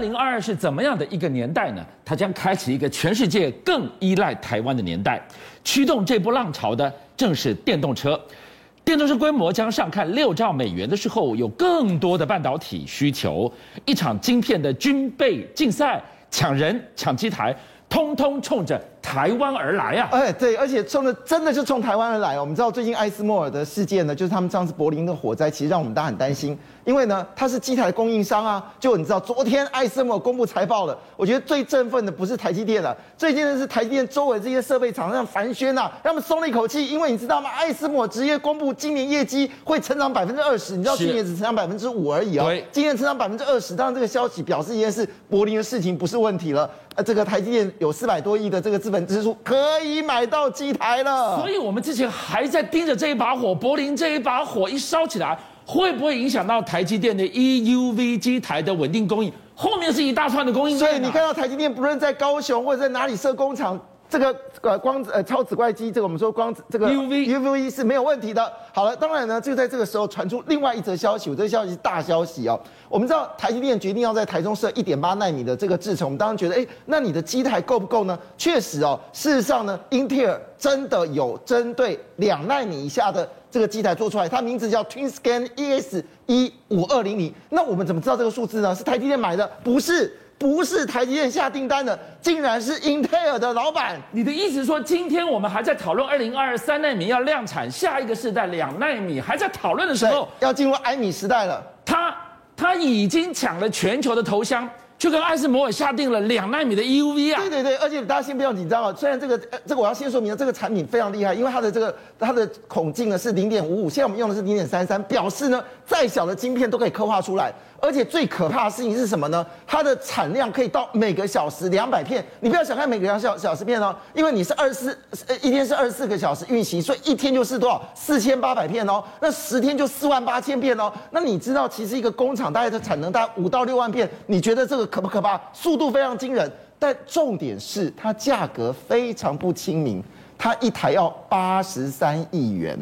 零二二是怎么样的一个年代呢？它将开启一个全世界更依赖台湾的年代。驱动这波浪潮的正是电动车。电动车规模将上看六兆美元的时候，有更多的半导体需求。一场晶片的军备竞赛，抢人抢机台，通通冲着台湾而来啊！哎，对，而且冲的真的是冲台湾而来哦。我们知道最近艾斯莫尔的事件呢，就是他们上次柏林的火灾，其实让我们大家很担心。因为呢，它是机台的供应商啊。就你知道，昨天艾斯莫尔公布财报了。我觉得最振奋的不是台积电了，最近的是台积电周围这些设备厂商凡轩呐，让他们松了一口气。因为你知道吗？艾斯莫尔直接公布今年业绩会成长百分之二十，你知道去年只成长百分之五而已哦。对，今年成长百分之二十，当然这个消息表示一件事，柏林的事情不是问题了。呃，这个台积电有四百多亿的这个资本支出，可以买到机台了。所以我们之前还在盯着这一把火，柏林这一把火一烧起来，会不会影响到台积电的 EUV 机台的稳定供应？后面是一大串的供应链。所以你看到台积电不论在高雄或者在哪里设工厂。这个呃光呃超紫外机，这个我们说光这个 UV UV 是没有问题的。好了，当然呢，就在这个时候传出另外一则消息，我这个消息是大消息哦。我们知道台积电决定要在台中设一点八纳米的这个制程，我们当然觉得，哎，那你的机台够不够呢？确实哦，事实上呢，英特尔真的有针对两纳米以下的这个机台做出来，它名字叫 TWINSCAN ES 一五二零零。那我们怎么知道这个数字呢？是台积电买的？不是。不是台积电下订单的，竟然是英特尔的老板。你的意思是说，今天我们还在讨论二零二二三纳米要量产，下一个世代两纳米还在讨论的时候，要进入埃米时代了。他他已经抢了全球的头香。就跟艾斯摩尔下定了两纳米的 EUV 啊！对对对，而且大家先不要紧张啊。虽然这个这个我要先说明，这个产品非常厉害，因为它的这个它的孔径呢是零点五五，现在我们用的是零点三三，表示呢再小的晶片都可以刻画出来。而且最可怕的事情是什么呢？它的产量可以到每个小时两百片。你不要小看每个两小小时片哦，因为你是二十四呃一天是二十四个小时运行，所以一天就是多少四千八百片哦，那十天就四万八千片哦。那你知道其实一个工厂大概的产能大概五到六万片，你觉得这个？可不可怕？速度非常惊人，但重点是它价格非常不亲民，它一台要八十三亿元，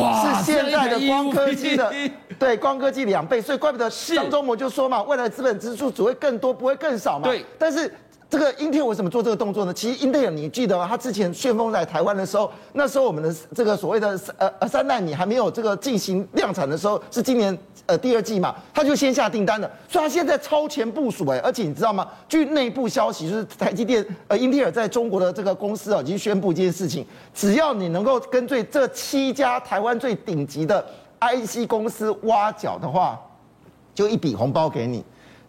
哇，是现在的光科技的，对，光科技两倍，所以怪不得张忠谋就说嘛，未来资本支出只会更多，不会更少嘛。对，但是。这个英特尔为什么做这个动作呢？其实英特尔，你记得吗？他之前旋风在台湾的时候，那时候我们的这个所谓的呃呃三奈米还没有这个进行量产的时候，是今年呃第二季嘛，他就先下订单了，所以他现在超前部署哎，而且你知道吗？据内部消息，就是台积电呃英特尔在中国的这个公司啊，已经宣布一件事情，只要你能够跟随这七家台湾最顶级的 IC 公司挖角的话，就一笔红包给你。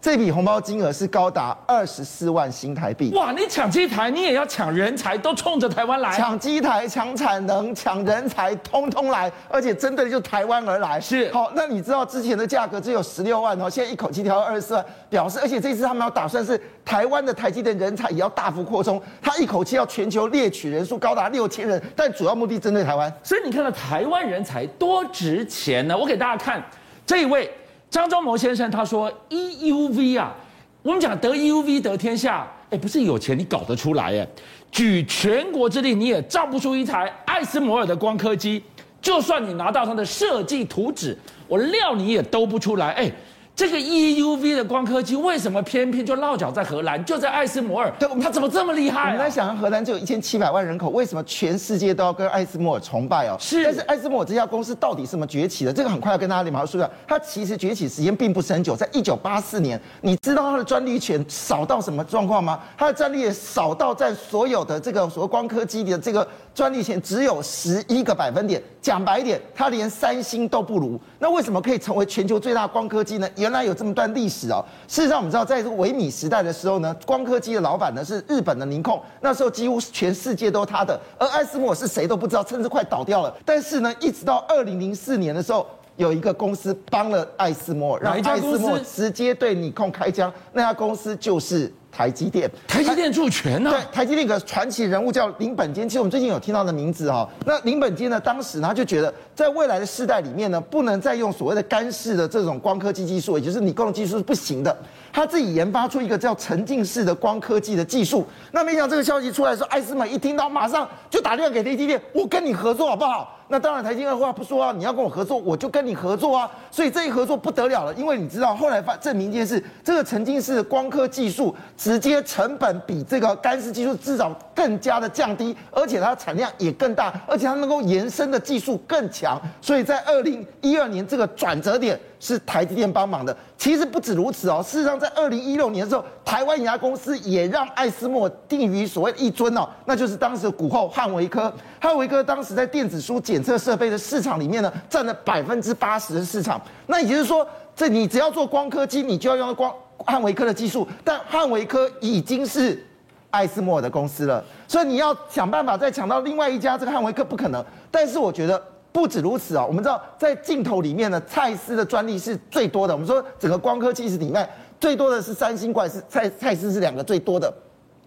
这笔红包金额是高达二十四万新台币。哇，你抢机台，你也要抢人才，都冲着台湾来。抢机台、抢产能、抢人才，通通来，而且针对的就台湾而来。是。好，那你知道之前的价格只有十六万哦，现在一口气调到二十四万，表示而且这次他们要打算是台湾的台积电人才也要大幅扩充，他一口气要全球猎取人数高达六千人，但主要目的针对台湾。所以你看到台湾人才多值钱呢？我给大家看这一位。张忠谋先生他说：“EUV 啊，我们讲得 EUV 得天下，哎，不是有钱你搞得出来哎，举全国之力你也造不出一台爱斯摩尔的光刻机，就算你拿到它的设计图纸，我料你也兜不出来哎。”这个 EUV 的光刻机为什么偏偏就落脚在荷兰，就在艾斯摩尔？对，他怎么这么厉害啊？我们来想，荷兰只有一千七百万人口，为什么全世界都要跟艾斯摩尔崇拜哦？是。但是艾斯摩尔这家公司到底是怎么崛起的？这个很快要跟大家马上说一下。它其实崛起时间并不是很久，在一九八四年。你知道它的专利权少到什么状况吗？它的专利也少到在所有的这个所谓光刻机的这个专利权只有十一个百分点。讲白一点，它连三星都不如。那为什么可以成为全球最大光刻机呢？原来有这么段历史哦。事实上，我们知道，在这个微米时代的时候呢，光刻机的老板呢是日本的宁控，那时候几乎全世界都是他的。而艾斯摩尔是谁都不知道，甚至快倒掉了。但是呢，一直到二零零四年的时候，有一个公司帮了艾斯摩尔，让艾斯摩尔直接对尼控开枪。那家公司就是。台积电，台积电助权呢？对，台积电一个传奇人物叫林本坚，其实我们最近有听到的名字哈。那林本坚呢，当时他就觉得，在未来的世代里面呢，不能再用所谓的干式的这种光刻机技术，也就是你光技术是不行的。他自己研发出一个叫沉浸式的光科技的技术。那没想到这个消息出来的时候，艾斯曼一听到，马上就打电话给台积电，我跟你合作好不好？那当然，台积电二话不说啊，你要跟我合作，我就跟你合作啊。所以这一合作不得了了，因为你知道后来发证明一件事，这个沉浸式的光刻技术直接成本比这个干式技术至少更加的降低，而且它产量也更大，而且它能够延伸的技术更强。所以在二零一二年这个转折点是台积电帮忙的。其实不止如此哦，事实上在二零一六年的时候，台湾一家公司也让艾斯莫定于所谓一尊哦，那就是当时的股后汉维科。汉维科当时在电子书检测设备的市场里面呢，占了百分之八十的市场。那也就是说，这你只要做光刻机，你就要用光汉维科的技术。但汉维科已经是艾斯莫尔的公司了，所以你要想办法再抢到另外一家这个汉维科不可能。但是我觉得不止如此啊，我们知道在镜头里面呢，蔡司的专利是最多的。我们说整个光刻机是里面最多的是三星，怪是蔡蔡司是两个最多的。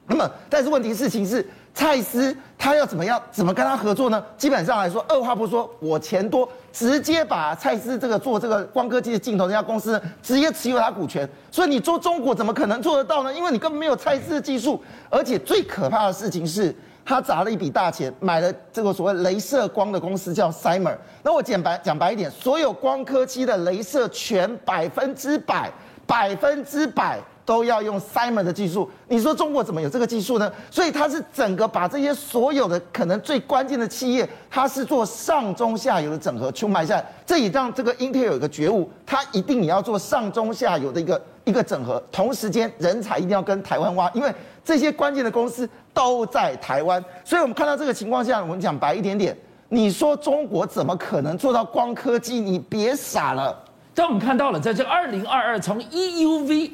那么，但是问题事情是。蔡司他要怎么样？怎么跟他合作呢？基本上来说，二话不说，我钱多，直接把蔡司这个做这个光刻机的镜头这家公司呢，直接持有他股权。所以你做中国怎么可能做得到呢？因为你根本没有蔡司的技术。而且最可怕的事情是，他砸了一笔大钱，买了这个所谓镭射光的公司叫 Cymer。那我简白讲白一点，所有光刻机的镭射全百分之百，百分之百。都要用 Cymer 的技术，你说中国怎么有这个技术呢？所以它是整个把这些所有的可能最关键的企业，它是做上中下游的整合，去买下来。这也让这个 Intel 有一个觉悟，它一定也要做上中下游的一个一个整合，同时间人才一定要跟台湾挖，因为这些关键的公司都在台湾。所以我们看到这个情况下，我们讲白一点点，你说中国怎么可能做到光科技？你别傻了。但我们看到了，在这二零二二从 EUV。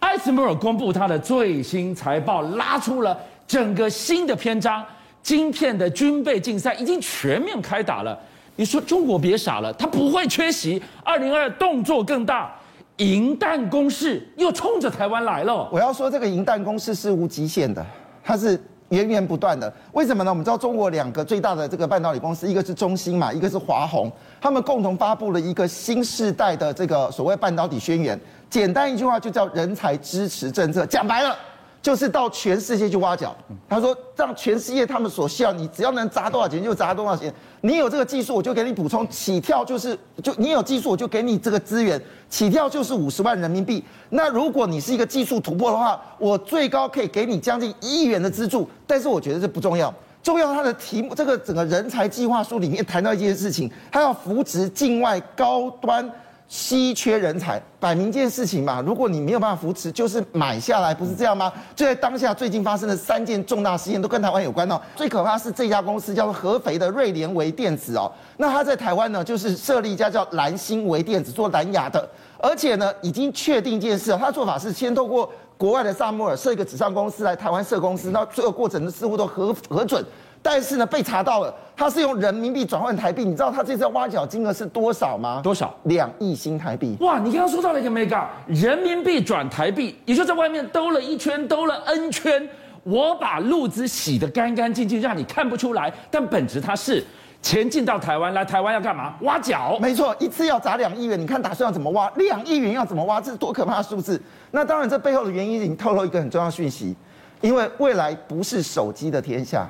艾斯摩尔公布他的最新财报，拉出了整个新的篇章。晶片的军备竞赛已经全面开打了。你说中国别傻了，他不会缺席。二零二二动作更大，银弹攻势又冲着台湾来了。我要说，这个银弹攻势是无极限的，它是。源源不断的，为什么呢？我们知道中国两个最大的这个半导体公司，一个是中芯嘛，一个是华虹，他们共同发布了一个新世代的这个所谓半导体宣言，简单一句话就叫人才支持政策，讲白了。就是到全世界去挖角，他说让全世界他们所需要，你只要能砸多少钱就砸多少钱。你有这个技术，我就给你补充。起跳就是就你有技术，我就给你这个资源。起跳就是五十万人民币。那如果你是一个技术突破的话，我最高可以给你将近一亿元的资助。但是我觉得这不重要，重要它的题目，这个整个人才计划书里面谈到一件事情，它要扶植境外高端。稀缺人才，摆明一件事情嘛。如果你没有办法扶持，就是买下来，不是这样吗？就在当下，最近发生的三件重大事件都跟台湾有关哦。最可怕是这家公司叫做合肥的瑞联微电子哦。那他在台湾呢，就是设立一家叫蓝星微电子做蓝牙的，而且呢，已经确定一件事，他的做法是先透过国外的萨摩尔设一个纸上公司来台湾设公司，那所有过程似乎都核核准。但是呢，被查到了，他是用人民币转换台币。你知道他这次挖角金额是多少吗？多少？两亿新台币。哇！你刚刚说到了一个 mega，人民币转台币，也就在外面兜了一圈，兜了 N 圈，我把路子洗得干干净净，让你看不出来。但本质它是钱进到台湾来，台湾要干嘛？挖角。没错，一次要砸两亿元，你看打算要怎么挖？两亿元要怎么挖？这是多可怕的数字！那当然，这背后的原因已经透露一个很重要的讯息，因为未来不是手机的天下。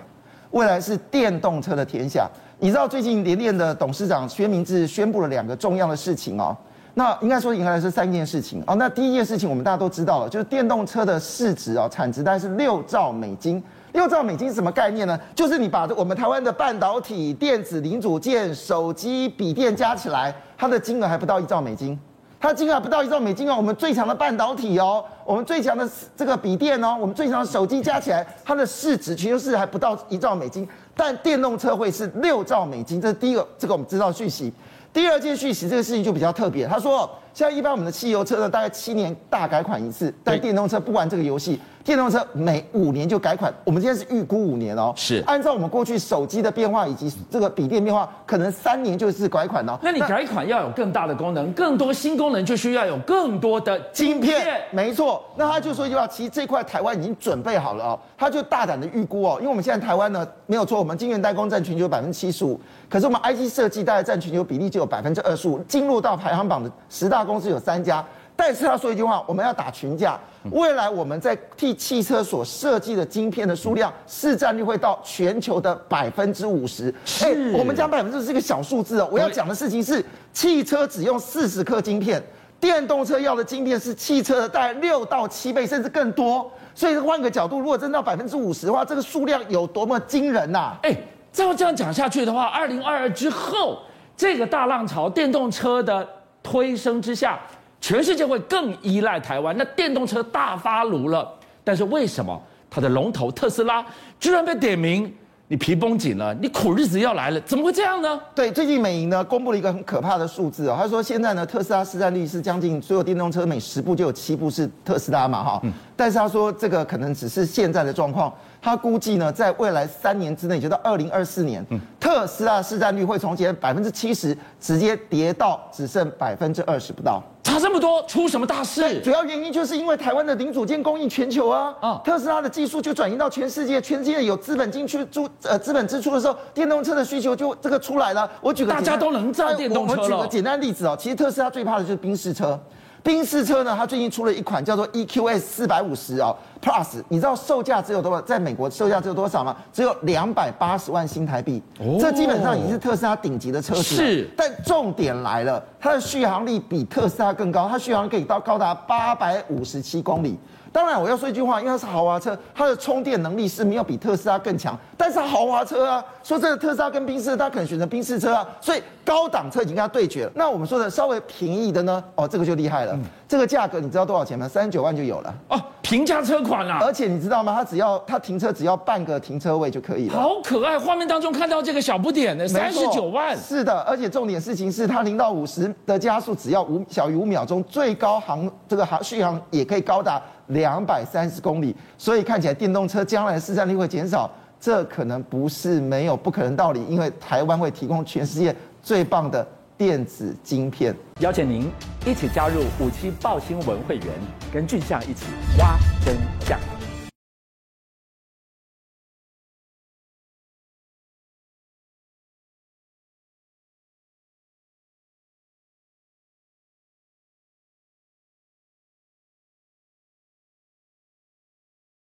未来是电动车的天下。你知道最近联电的董事长薛明志宣布了两个重要的事情哦。那应该说应该是三件事情哦。那第一件事情我们大家都知道了，就是电动车的市值哦，产值大概是六兆美金。六兆美金是什么概念呢？就是你把我们台湾的半导体、电子零组件、手机、笔电加起来，它的金额还不到一兆美金。它金额不到一兆美金哦，我们最强的半导体哦，我们最强的这个笔电哦，我们最强的手机加起来，它的市值全球市值还不到一兆美金，但电动车会是六兆美金，这是第一个，这个我们知道讯息。第二件讯息，这个事情就比较特别，他说，像一般我们的汽油车呢，大概七年大改款一次，但电动车不玩这个游戏。电动车每五年就改款，我们今天是预估五年哦。是按照我们过去手机的变化以及这个笔电变化，可能三年就是改款哦。那你改款要有更大的功能，更多新功能就需要有更多的晶片。没错，那他就说一句话，其实这块台湾已经准备好了哦。他就大胆的预估哦，因为我们现在台湾呢没有错，我们晶圆代工占全球百分之七十五，可是我们 IC 设计大概占全球比例就有百分之二十五，进入到排行榜的十大公司有三家。但是他说一句话，我们要打群架，未来我们在替汽车所设计的晶片的数量市占率会到全球的百分之五十。哎，我们讲百分之是一个小数字哦。我要讲的事情是，汽车只用四十颗晶片，电动车要的晶片是汽车的大概六到七倍，甚至更多。所以换个角度，如果增到百分之五十的话，这个数量有多么惊人呐、啊？哎，照这样讲下去的话，二零二二之后，这个大浪潮，电动车的推升之下。全世界会更依赖台湾，那电动车大发炉了。但是为什么它的龙头特斯拉居然被点名？你皮绷紧了，你苦日子要来了，怎么会这样呢？对，最近美银呢公布了一个很可怕的数字哦，他说现在呢特斯拉市占率是将近所有电动车每十部就有七部是特斯拉嘛哈，嗯、但是他说这个可能只是现在的状况，他估计呢在未来三年之内，就到二零二四年，嗯、特斯拉市占率会从前百分之七十直接跌到只剩百分之二十不到。差这么多，出什么大事？主要原因就是因为台湾的零组件供应全球啊，啊，特斯拉的技术就转移到全世界，全世界有资本进去注呃资本支出的时候，电动车的需求就这个出来了。我举个大家都能造电动车了。我举个简单例子哦，其实特斯拉最怕的就是冰士车。宾士车呢，它最近出了一款叫做 EQS 四百五十哦 Plus，你知道售价只有多少？在美国售价只有多少吗？只有两百八十万新台币。哦，这基本上已经是特斯拉顶级的车子。是，但重点来了，它的续航力比特斯拉更高，它续航可以到高达八百五十七公里。当然，我要说一句话，因为它是豪华车，它的充电能力是没有比特斯拉更强。但是豪华车啊，说这个特斯拉跟宾士，它可能选择宾士车啊。所以高档车已经跟它对决了。那我们说的稍微便宜的呢？哦，这个就厉害了。嗯、这个价格你知道多少钱吗？三十九万就有了。哦，平价车款啦、啊。而且你知道吗？它只要它停车只要半个停车位就可以了。好可爱，画面当中看到这个小不点的三十九万。是的，而且重点事情是它零到五十的加速只要五小于五秒钟，最高航这个航续航也可以高达。两百三十公里，所以看起来电动车将来的市占率会减少，这可能不是没有不可能道理，因为台湾会提供全世界最棒的电子晶片。邀请您一起加入五七报新闻会员，跟俊相一起挖真。